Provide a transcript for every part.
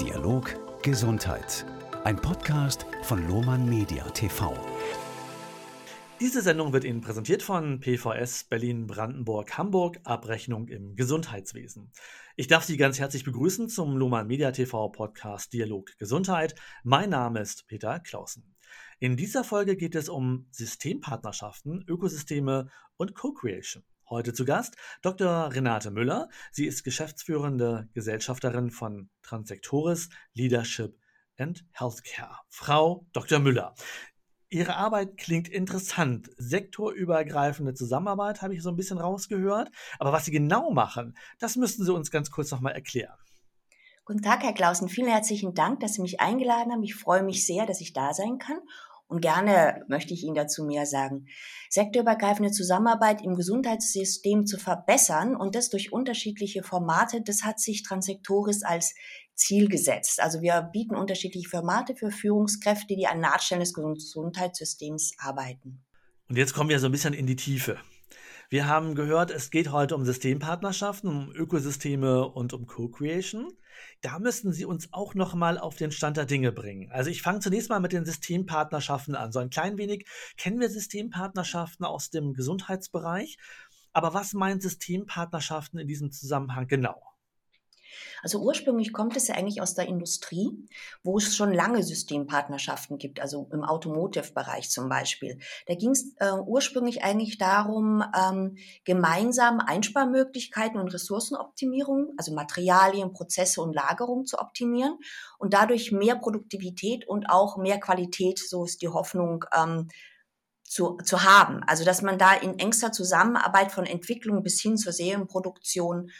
Dialog Gesundheit. Ein Podcast von Lohmann Media TV. Diese Sendung wird Ihnen präsentiert von PVS Berlin Brandenburg Hamburg Abrechnung im Gesundheitswesen. Ich darf Sie ganz herzlich begrüßen zum Lohmann Media TV Podcast Dialog Gesundheit. Mein Name ist Peter Clausen. In dieser Folge geht es um Systempartnerschaften, Ökosysteme und Co-Creation. Heute zu Gast Dr. Renate Müller. Sie ist geschäftsführende Gesellschafterin von Transsektoris Leadership and Healthcare. Frau Dr. Müller. Ihre Arbeit klingt interessant. Sektorübergreifende Zusammenarbeit habe ich so ein bisschen rausgehört. Aber was Sie genau machen, das müssten Sie uns ganz kurz nochmal erklären. Guten Tag, Herr Klausen. Vielen herzlichen Dank, dass Sie mich eingeladen haben. Ich freue mich sehr, dass ich da sein kann und gerne möchte ich Ihnen dazu mehr sagen. Sektorübergreifende Zusammenarbeit im Gesundheitssystem zu verbessern und das durch unterschiedliche Formate, das hat sich Transsektoris als Ziel gesetzt. Also wir bieten unterschiedliche Formate für Führungskräfte, die an Nahtstellen des Gesundheitssystems arbeiten. Und jetzt kommen wir so ein bisschen in die Tiefe. Wir haben gehört, es geht heute um Systempartnerschaften, um Ökosysteme und um Co-Creation. Da müssten Sie uns auch noch mal auf den Stand der Dinge bringen. Also ich fange zunächst mal mit den Systempartnerschaften an. So ein klein wenig kennen wir Systempartnerschaften aus dem Gesundheitsbereich. Aber was meint Systempartnerschaften in diesem Zusammenhang genau? Also ursprünglich kommt es ja eigentlich aus der Industrie, wo es schon lange Systempartnerschaften gibt, also im Automotive-Bereich zum Beispiel. Da ging es äh, ursprünglich eigentlich darum, ähm, gemeinsam Einsparmöglichkeiten und Ressourcenoptimierung, also Materialien, Prozesse und Lagerung zu optimieren und dadurch mehr Produktivität und auch mehr Qualität, so ist die Hoffnung, ähm, zu, zu haben. Also dass man da in engster Zusammenarbeit von Entwicklung bis hin zur Serienproduktion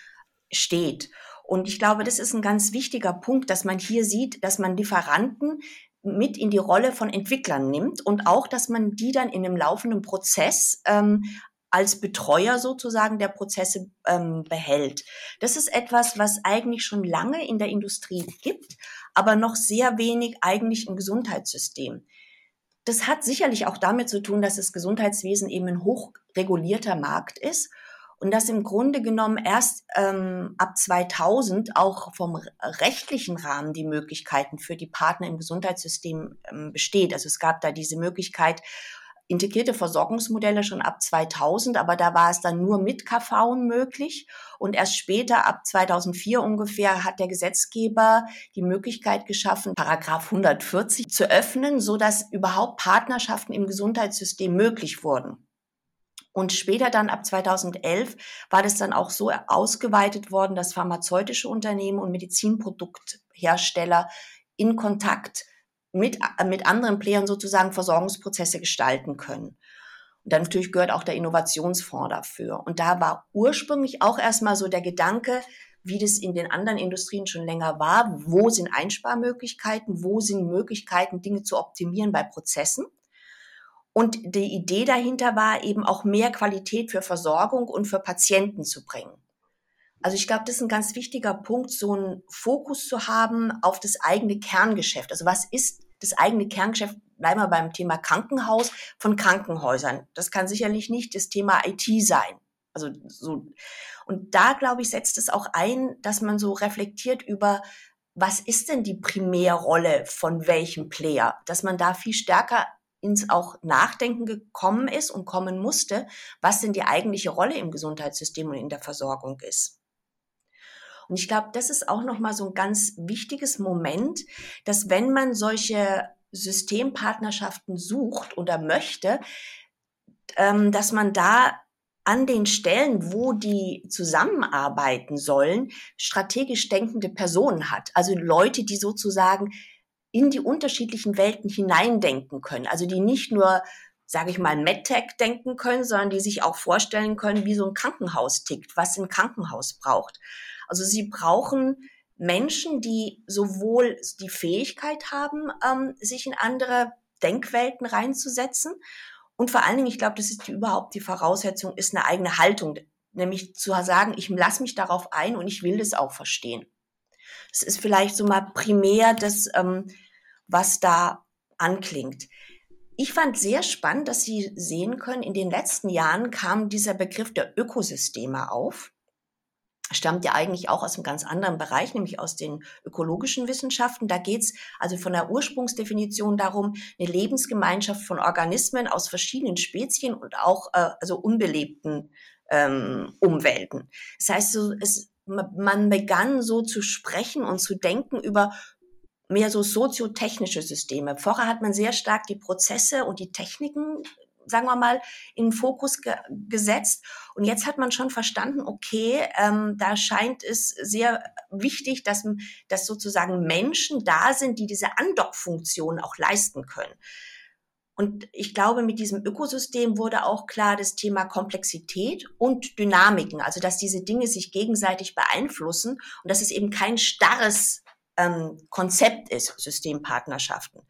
steht. Und ich glaube, das ist ein ganz wichtiger Punkt, dass man hier sieht, dass man Lieferanten mit in die Rolle von Entwicklern nimmt und auch, dass man die dann in einem laufenden Prozess ähm, als Betreuer sozusagen der Prozesse ähm, behält. Das ist etwas, was eigentlich schon lange in der Industrie gibt, aber noch sehr wenig eigentlich im Gesundheitssystem. Das hat sicherlich auch damit zu tun, dass das Gesundheitswesen eben ein hochregulierter Markt ist und dass im Grunde genommen erst ähm, ab 2000 auch vom rechtlichen Rahmen die Möglichkeiten für die Partner im Gesundheitssystem ähm, besteht. Also es gab da diese Möglichkeit, integrierte Versorgungsmodelle schon ab 2000, aber da war es dann nur mit KV möglich. Und erst später, ab 2004 ungefähr, hat der Gesetzgeber die Möglichkeit geschaffen, Paragraph 140 zu öffnen, so dass überhaupt Partnerschaften im Gesundheitssystem möglich wurden. Und später dann ab 2011 war das dann auch so ausgeweitet worden, dass pharmazeutische Unternehmen und Medizinprodukthersteller in Kontakt mit, äh, mit anderen Playern sozusagen Versorgungsprozesse gestalten können. Und dann natürlich gehört auch der Innovationsfonds dafür. Und da war ursprünglich auch erstmal so der Gedanke, wie das in den anderen Industrien schon länger war, wo sind Einsparmöglichkeiten, wo sind Möglichkeiten, Dinge zu optimieren bei Prozessen. Und die Idee dahinter war eben auch mehr Qualität für Versorgung und für Patienten zu bringen. Also ich glaube, das ist ein ganz wichtiger Punkt, so einen Fokus zu haben auf das eigene Kerngeschäft. Also was ist das eigene Kerngeschäft? Bleiben wir beim Thema Krankenhaus von Krankenhäusern. Das kann sicherlich nicht das Thema IT sein. Also so. Und da, glaube ich, setzt es auch ein, dass man so reflektiert über, was ist denn die Primärrolle von welchem Player? Dass man da viel stärker ins auch Nachdenken gekommen ist und kommen musste, was denn die eigentliche Rolle im Gesundheitssystem und in der Versorgung ist. Und ich glaube, das ist auch nochmal so ein ganz wichtiges Moment, dass wenn man solche Systempartnerschaften sucht oder möchte, ähm, dass man da an den Stellen, wo die zusammenarbeiten sollen, strategisch denkende Personen hat. Also Leute, die sozusagen in die unterschiedlichen Welten hineindenken können. Also die nicht nur, sage ich mal, MedTech denken können, sondern die sich auch vorstellen können, wie so ein Krankenhaus tickt, was ein Krankenhaus braucht. Also sie brauchen Menschen, die sowohl die Fähigkeit haben, ähm, sich in andere Denkwelten reinzusetzen und vor allen Dingen, ich glaube, das ist die, überhaupt die Voraussetzung, ist eine eigene Haltung, nämlich zu sagen, ich lasse mich darauf ein und ich will das auch verstehen. Das ist vielleicht so mal primär das, ähm, was da anklingt. Ich fand sehr spannend, dass Sie sehen können, in den letzten Jahren kam dieser Begriff der Ökosysteme auf. stammt ja eigentlich auch aus einem ganz anderen Bereich, nämlich aus den ökologischen Wissenschaften. Da geht's also von der Ursprungsdefinition darum, eine Lebensgemeinschaft von Organismen aus verschiedenen Spezien und auch äh, also unbelebten ähm, Umwelten. Das heißt, so, es, man begann so zu sprechen und zu denken über mehr so soziotechnische Systeme. Vorher hat man sehr stark die Prozesse und die Techniken sagen wir mal, in den Fokus ge gesetzt. Und jetzt hat man schon verstanden, okay, ähm, da scheint es sehr wichtig, dass, dass sozusagen Menschen da sind, die diese Andockfunktion auch leisten können. Und ich glaube, mit diesem Ökosystem wurde auch klar das Thema Komplexität und Dynamiken, also dass diese Dinge sich gegenseitig beeinflussen und dass es eben kein starres ähm, Konzept ist, Systempartnerschaften.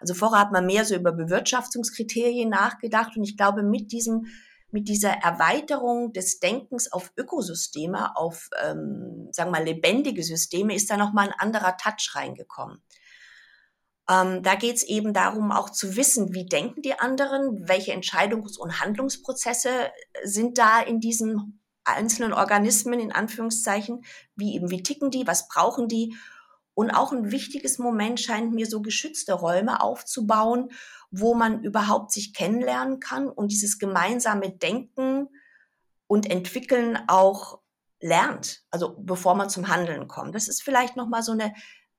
Also vorher hat man mehr so über Bewirtschaftungskriterien nachgedacht und ich glaube, mit diesem mit dieser Erweiterung des Denkens auf Ökosysteme, auf, ähm, sagen wir mal, lebendige Systeme, ist da nochmal ein anderer Touch reingekommen. Ähm, da geht es eben darum, auch zu wissen, wie denken die anderen, welche Entscheidungs- und Handlungsprozesse sind da in diesen einzelnen Organismen, in Anführungszeichen, wie eben, wie ticken die, was brauchen die und auch ein wichtiges Moment scheint mir so geschützte Räume aufzubauen, wo man überhaupt sich kennenlernen kann und dieses gemeinsame Denken und Entwickeln auch lernt, also bevor man zum Handeln kommt. Das ist vielleicht noch mal so eine,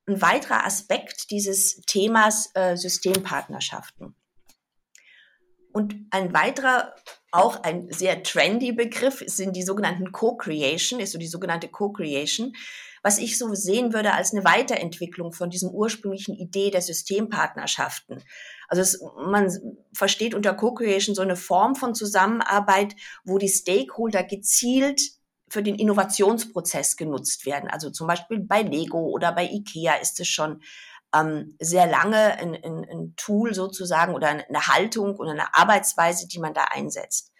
ein weiterer Aspekt dieses Themas äh, Systempartnerschaften. Und ein weiterer, auch ein sehr trendy Begriff sind die sogenannten Co-Creation, ist so die sogenannte Co-Creation was ich so sehen würde als eine Weiterentwicklung von diesem ursprünglichen Idee der Systempartnerschaften. Also es, man versteht unter Co-Creation so eine Form von Zusammenarbeit, wo die Stakeholder gezielt für den Innovationsprozess genutzt werden. Also zum Beispiel bei Lego oder bei IKEA ist es schon ähm, sehr lange ein, ein, ein Tool sozusagen oder eine Haltung oder eine Arbeitsweise, die man da einsetzt.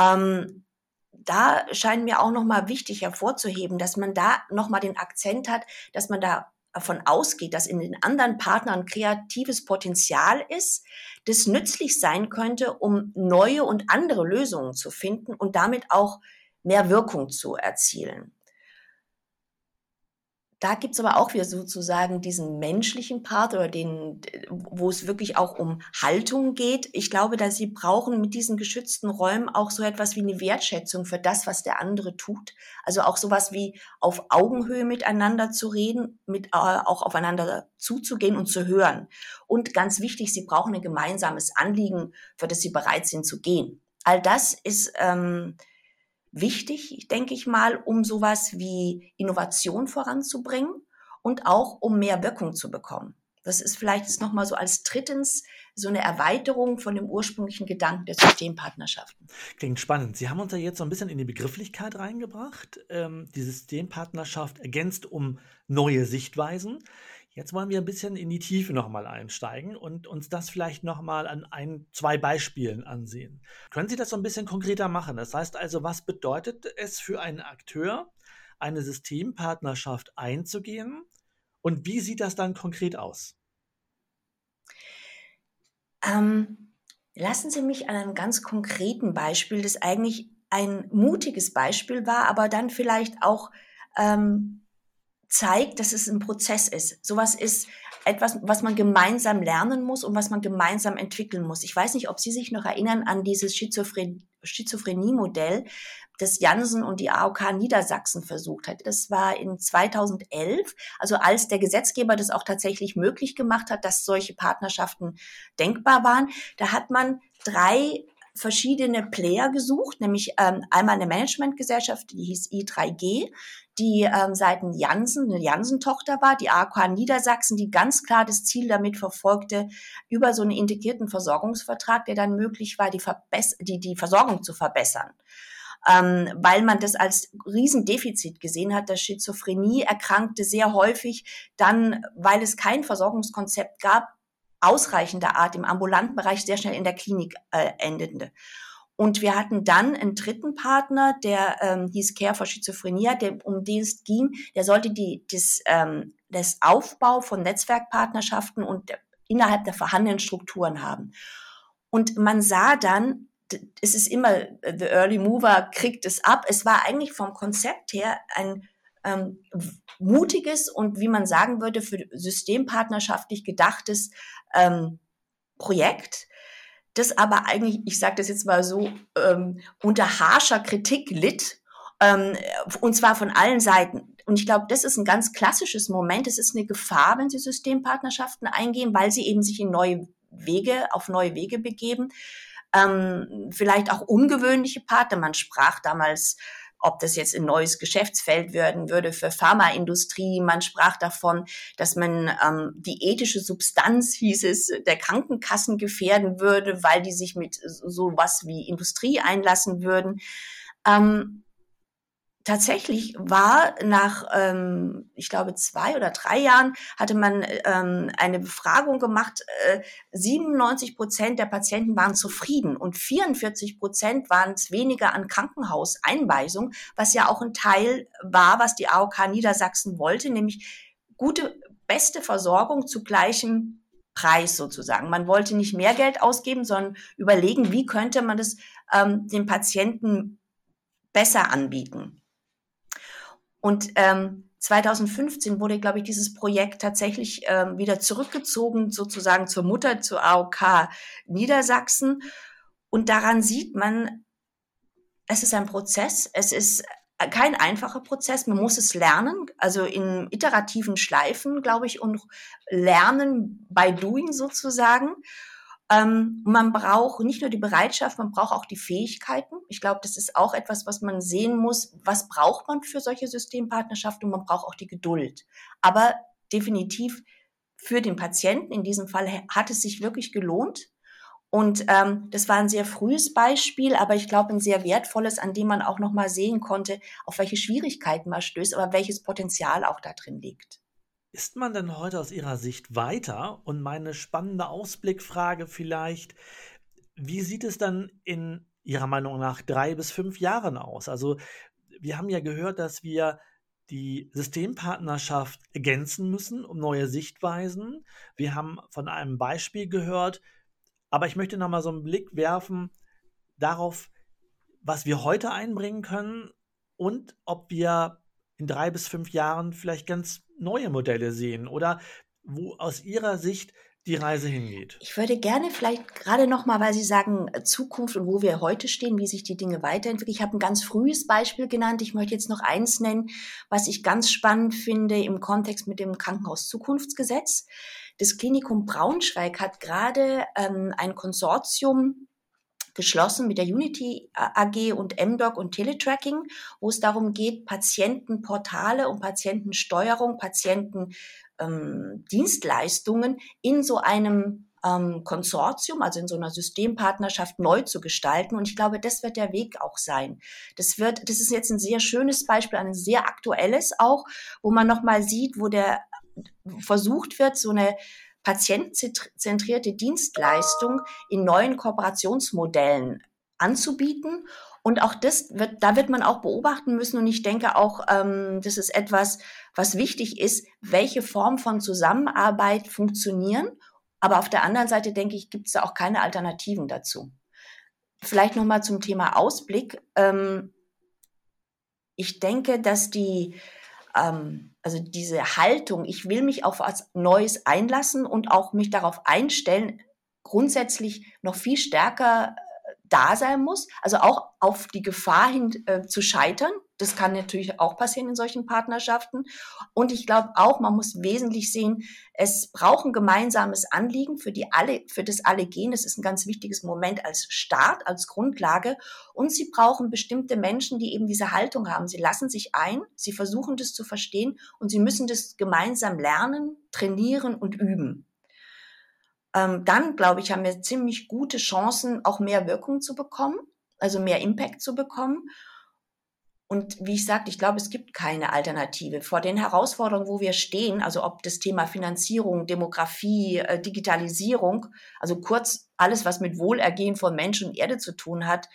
Ähm, da scheint mir auch nochmal wichtig hervorzuheben, dass man da nochmal den Akzent hat, dass man da davon ausgeht, dass in den anderen Partnern kreatives Potenzial ist, das nützlich sein könnte, um neue und andere Lösungen zu finden und damit auch mehr Wirkung zu erzielen. Da gibt's aber auch wieder sozusagen diesen menschlichen Part oder den, wo es wirklich auch um Haltung geht. Ich glaube, dass sie brauchen mit diesen geschützten Räumen auch so etwas wie eine Wertschätzung für das, was der andere tut. Also auch sowas wie auf Augenhöhe miteinander zu reden, mit äh, auch aufeinander zuzugehen und zu hören. Und ganz wichtig, sie brauchen ein gemeinsames Anliegen, für das sie bereit sind zu gehen. All das ist ähm, wichtig, denke ich mal, um sowas wie Innovation voranzubringen und auch um mehr Wirkung zu bekommen. Das ist vielleicht jetzt nochmal so als drittens so eine Erweiterung von dem ursprünglichen Gedanken der Systempartnerschaften. Klingt spannend. Sie haben uns ja jetzt so ein bisschen in die Begrifflichkeit reingebracht. Ähm, die Systempartnerschaft ergänzt um neue Sichtweisen. Jetzt wollen wir ein bisschen in die Tiefe nochmal einsteigen und uns das vielleicht nochmal an ein, zwei Beispielen ansehen. Können Sie das so ein bisschen konkreter machen? Das heißt also, was bedeutet es für einen Akteur, eine Systempartnerschaft einzugehen und wie sieht das dann konkret aus? Ähm, lassen Sie mich an einem ganz konkreten Beispiel, das eigentlich ein mutiges Beispiel war, aber dann vielleicht auch ähm, zeigt, dass es ein Prozess ist. Sowas ist etwas, was man gemeinsam lernen muss und was man gemeinsam entwickeln muss. Ich weiß nicht, ob Sie sich noch erinnern an dieses Schizophrenie-Modell, das Jansen und die AOK Niedersachsen versucht hat. Das war in 2011, also als der Gesetzgeber das auch tatsächlich möglich gemacht hat, dass solche Partnerschaften denkbar waren. Da hat man drei verschiedene Player gesucht, nämlich ähm, einmal eine Managementgesellschaft, die hieß i3G, die ähm, Seiten Jansen, eine Jansen-Tochter war, die AOK Niedersachsen, die ganz klar das Ziel damit verfolgte, über so einen integrierten Versorgungsvertrag, der dann möglich war, die, Verbess die, die Versorgung zu verbessern. Ähm, weil man das als Riesendefizit gesehen hat. dass Schizophrenie erkrankte sehr häufig dann, weil es kein Versorgungskonzept gab, ausreichender Art im ambulanten Bereich sehr schnell in der Klinik äh, endende. Und wir hatten dann einen dritten Partner, der ähm, hieß Care for Schizophrenia, der, um den es ging. Der sollte die, das, ähm, das Aufbau von Netzwerkpartnerschaften und innerhalb der vorhandenen Strukturen haben. Und man sah dann, es ist immer, äh, the early mover kriegt es ab. Es war eigentlich vom Konzept her ein ähm, mutiges und wie man sagen würde, für systempartnerschaftlich gedachtes ähm, Projekt, das aber eigentlich, ich sage das jetzt mal so, ähm, unter harscher Kritik litt, ähm, und zwar von allen Seiten. Und ich glaube, das ist ein ganz klassisches Moment. Es ist eine Gefahr, wenn Sie Systempartnerschaften eingehen, weil sie eben sich in neue Wege, auf neue Wege begeben. Ähm, vielleicht auch ungewöhnliche Partner. Man sprach damals ob das jetzt ein neues Geschäftsfeld werden würde für Pharmaindustrie. Man sprach davon, dass man ähm, die ethische Substanz, hieß es, der Krankenkassen gefährden würde, weil die sich mit so was wie Industrie einlassen würden. Ähm, tatsächlich war nach, ähm, ich glaube, zwei oder drei Jahren hatte man ähm, eine Befragung gemacht. Äh, 97 Prozent der Patienten waren zufrieden und 44 Prozent waren es weniger an Krankenhauseinweisung, was ja auch ein Teil war, was die AOK Niedersachsen wollte, nämlich gute, beste Versorgung zu gleichem Preis sozusagen. Man wollte nicht mehr Geld ausgeben, sondern überlegen, wie könnte man das ähm, den Patienten besser anbieten. Und ähm, 2015 wurde, glaube ich, dieses Projekt tatsächlich ähm, wieder zurückgezogen, sozusagen zur Mutter, zur AOK Niedersachsen. Und daran sieht man, es ist ein Prozess, es ist kein einfacher Prozess, man muss es lernen, also in iterativen Schleifen, glaube ich, und lernen by doing sozusagen. Ähm, man braucht nicht nur die Bereitschaft, man braucht auch die Fähigkeiten. Ich glaube, das ist auch etwas, was man sehen muss. Was braucht man für solche Systempartnerschaften? Und man braucht auch die Geduld. Aber definitiv für den Patienten in diesem Fall hat es sich wirklich gelohnt. Und ähm, das war ein sehr frühes Beispiel, aber ich glaube ein sehr wertvolles, an dem man auch noch mal sehen konnte, auf welche Schwierigkeiten man stößt, aber welches Potenzial auch da drin liegt. Ist man denn heute aus Ihrer Sicht weiter? Und meine spannende Ausblickfrage vielleicht, wie sieht es dann in Ihrer Meinung nach drei bis fünf Jahren aus? Also wir haben ja gehört, dass wir die Systempartnerschaft ergänzen müssen um neue Sichtweisen. Wir haben von einem Beispiel gehört, aber ich möchte noch mal so einen Blick werfen darauf, was wir heute einbringen können und ob wir in drei bis fünf Jahren vielleicht ganz neue Modelle sehen oder wo aus Ihrer Sicht die Reise hingeht. Ich würde gerne vielleicht gerade noch mal, weil Sie sagen äh, Zukunft und wo wir heute stehen, wie sich die Dinge weiterentwickeln. Ich habe ein ganz frühes Beispiel genannt. Ich möchte jetzt noch eins nennen, was ich ganz spannend finde im Kontext mit dem Krankenhaus-Zukunftsgesetz. Das Klinikum Braunschweig hat gerade ähm, ein Konsortium geschlossen mit der Unity AG und MDoc und Teletracking, wo es darum geht, Patientenportale und Patientensteuerung, Patientendienstleistungen ähm, in so einem ähm, Konsortium, also in so einer Systempartnerschaft neu zu gestalten. Und ich glaube, das wird der Weg auch sein. Das wird, das ist jetzt ein sehr schönes Beispiel, ein sehr aktuelles auch, wo man nochmal sieht, wo der versucht wird, so eine patientenzentrierte Dienstleistung in neuen Kooperationsmodellen anzubieten. Und auch das wird, da wird man auch beobachten müssen. Und ich denke auch, ähm, das ist etwas, was wichtig ist, welche Form von Zusammenarbeit funktionieren. Aber auf der anderen Seite denke ich, gibt es da auch keine Alternativen dazu. Vielleicht nochmal zum Thema Ausblick. Ähm, ich denke, dass die, ähm, also diese Haltung, ich will mich auf was Neues einlassen und auch mich darauf einstellen, grundsätzlich noch viel stärker äh, da sein muss, also auch auf die Gefahr hin äh, zu scheitern. Das kann natürlich auch passieren in solchen Partnerschaften. Und ich glaube auch, man muss wesentlich sehen, es braucht ein gemeinsames Anliegen, für, die alle, für das alle gehen. Das ist ein ganz wichtiges Moment als Start, als Grundlage. Und sie brauchen bestimmte Menschen, die eben diese Haltung haben. Sie lassen sich ein, sie versuchen das zu verstehen und sie müssen das gemeinsam lernen, trainieren und üben. Ähm, dann, glaube ich, haben wir ziemlich gute Chancen, auch mehr Wirkung zu bekommen, also mehr Impact zu bekommen. Und wie ich sagte, ich glaube, es gibt keine Alternative. Vor den Herausforderungen, wo wir stehen, also ob das Thema Finanzierung, Demografie, äh, Digitalisierung, also kurz alles, was mit Wohlergehen von Mensch und Erde zu tun hat,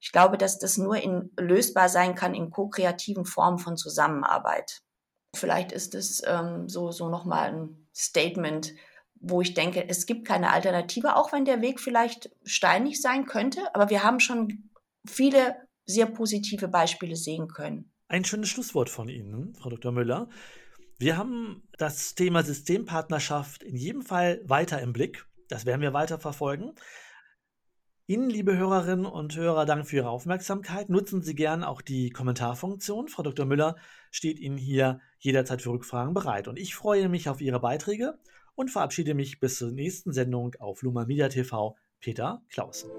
ich glaube, dass das nur in, lösbar sein kann in ko-kreativen Formen von Zusammenarbeit. Vielleicht ist es ähm, so, so nochmal ein Statement, wo ich denke, es gibt keine Alternative, auch wenn der Weg vielleicht steinig sein könnte, aber wir haben schon viele sehr positive Beispiele sehen können. Ein schönes Schlusswort von Ihnen, Frau Dr. Müller. Wir haben das Thema Systempartnerschaft in jedem Fall weiter im Blick. Das werden wir weiter verfolgen. Ihnen, liebe Hörerinnen und Hörer, danke für Ihre Aufmerksamkeit. Nutzen Sie gern auch die Kommentarfunktion. Frau Dr. Müller steht Ihnen hier jederzeit für Rückfragen bereit. Und ich freue mich auf Ihre Beiträge und verabschiede mich bis zur nächsten Sendung auf Luma Media TV. Peter Clausen.